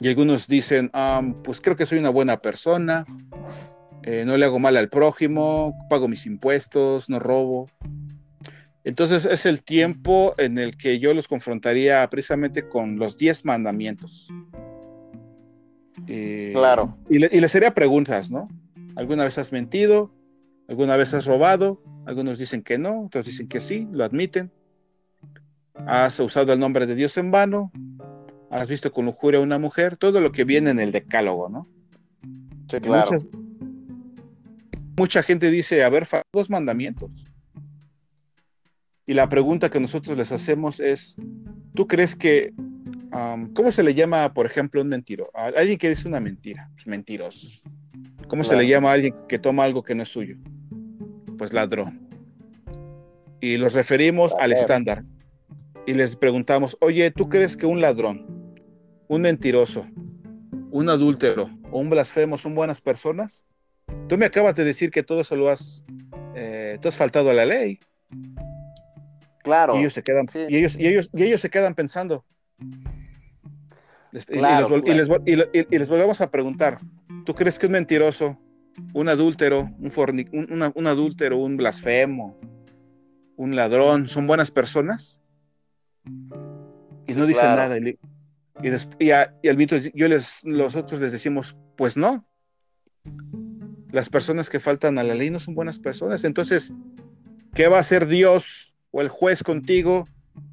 Y algunos dicen, ah, pues creo que soy una buena persona, eh, no le hago mal al prójimo, pago mis impuestos, no robo. Entonces es el tiempo en el que yo los confrontaría precisamente con los diez mandamientos. Eh, claro. Y, les haría preguntas, ¿no? ¿Alguna vez has mentido? ¿Alguna vez has robado? Algunos dicen que no, otros dicen que sí, lo admiten. ¿Has usado el nombre de Dios en vano? ¿Has visto con lujuria a una mujer? Todo lo que viene en el decálogo, ¿no? Sí, claro mucha gente dice, a ver, dos mandamientos. Y la pregunta que nosotros les hacemos es, ¿tú crees que, cómo se le llama, por ejemplo, un mentiro? A alguien que dice una mentira, pues mentiroso. ¿Cómo se le llama a alguien que toma algo que no es suyo? Pues ladrón. Y los referimos al estándar. Y les preguntamos, oye, ¿tú crees que un ladrón, un mentiroso, un adúltero o un blasfemo son buenas personas? Tú me acabas de decir que todo eso lo has, eh, tú has faltado a la ley. Claro. Y ellos se quedan, y ellos, y ellos, y ellos se quedan pensando. y, les, volvemos a preguntar, ¿tú crees que un mentiroso, un adúltero, un, un, adúltero, un blasfemo, un ladrón, son buenas personas? Y no dicen nada. Y, y, al yo les, nosotros les decimos, pues no las personas que faltan a la ley no son buenas personas. Entonces, ¿qué va a hacer Dios o el juez contigo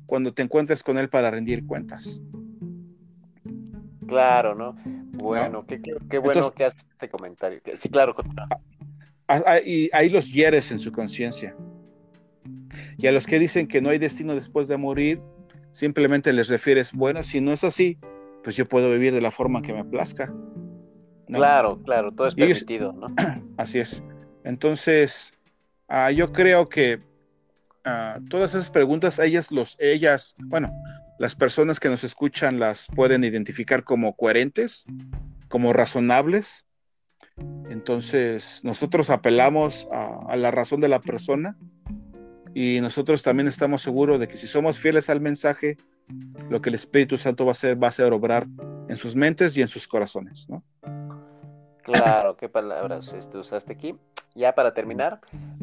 cuando te encuentres con él para rendir cuentas? Claro, ¿no? Bueno, Qué, bueno que haces este comentario. Sí, claro. Y ahí los hieres en su conciencia. Y a los que dicen que no hay destino después de morir, simplemente les refieres, bueno, si no es así, pues yo puedo vivir de la forma que me plazca. Claro, claro, todo es permitido, ¿no? Así es. Entonces, ah, yo creo que ah, todas esas preguntas, ellas, los, ellas, bueno, las personas que nos escuchan las pueden identificar como coherentes, como razonables. Entonces, nosotros apelamos a, la razón de la persona y nosotros también estamos seguros de que si somos fieles al mensaje, lo que el Espíritu Santo va a hacer va a ser obrar en sus mentes y en sus corazones, ¿no? Claro, qué palabras este, usaste aquí. Ya para terminar,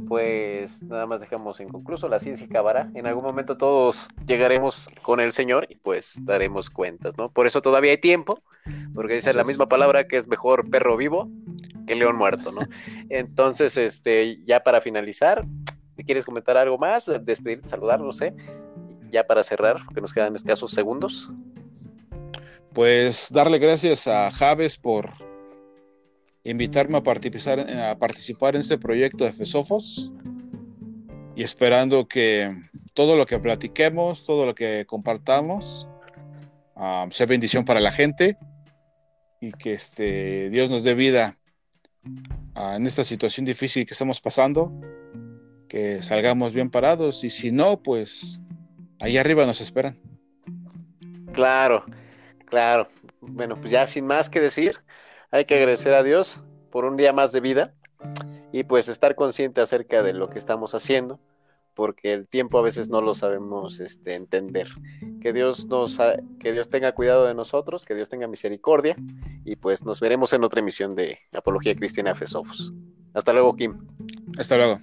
pues nada más dejamos inconcluso, la ciencia acabará. En algún momento todos llegaremos con el Señor y pues daremos cuentas, ¿no? Por eso todavía hay tiempo, porque dice la misma palabra que es mejor perro vivo que león muerto, ¿no? Entonces, este, ya para finalizar, ¿quieres comentar algo más? Despedirte, saludar, no sé. Ya para cerrar, que nos quedan escasos segundos. Pues darle gracias a Javes por invitarme a participar, a participar en este proyecto de FESOFOS. y esperando que todo lo que platiquemos, todo lo que compartamos, ah, sea bendición para la gente y que este, Dios nos dé vida ah, en esta situación difícil que estamos pasando, que salgamos bien parados y si no, pues ahí arriba nos esperan. Claro, claro. Bueno, pues ya sin más que decir, hay que agradecer a Dios por un día más de vida y pues estar consciente acerca de lo que estamos haciendo, porque el tiempo a veces no lo sabemos este, entender. Que Dios, nos, que Dios tenga cuidado de nosotros, que Dios tenga misericordia y pues nos veremos en otra emisión de Apología Cristiana Fesofos. Hasta luego, Kim. Hasta luego.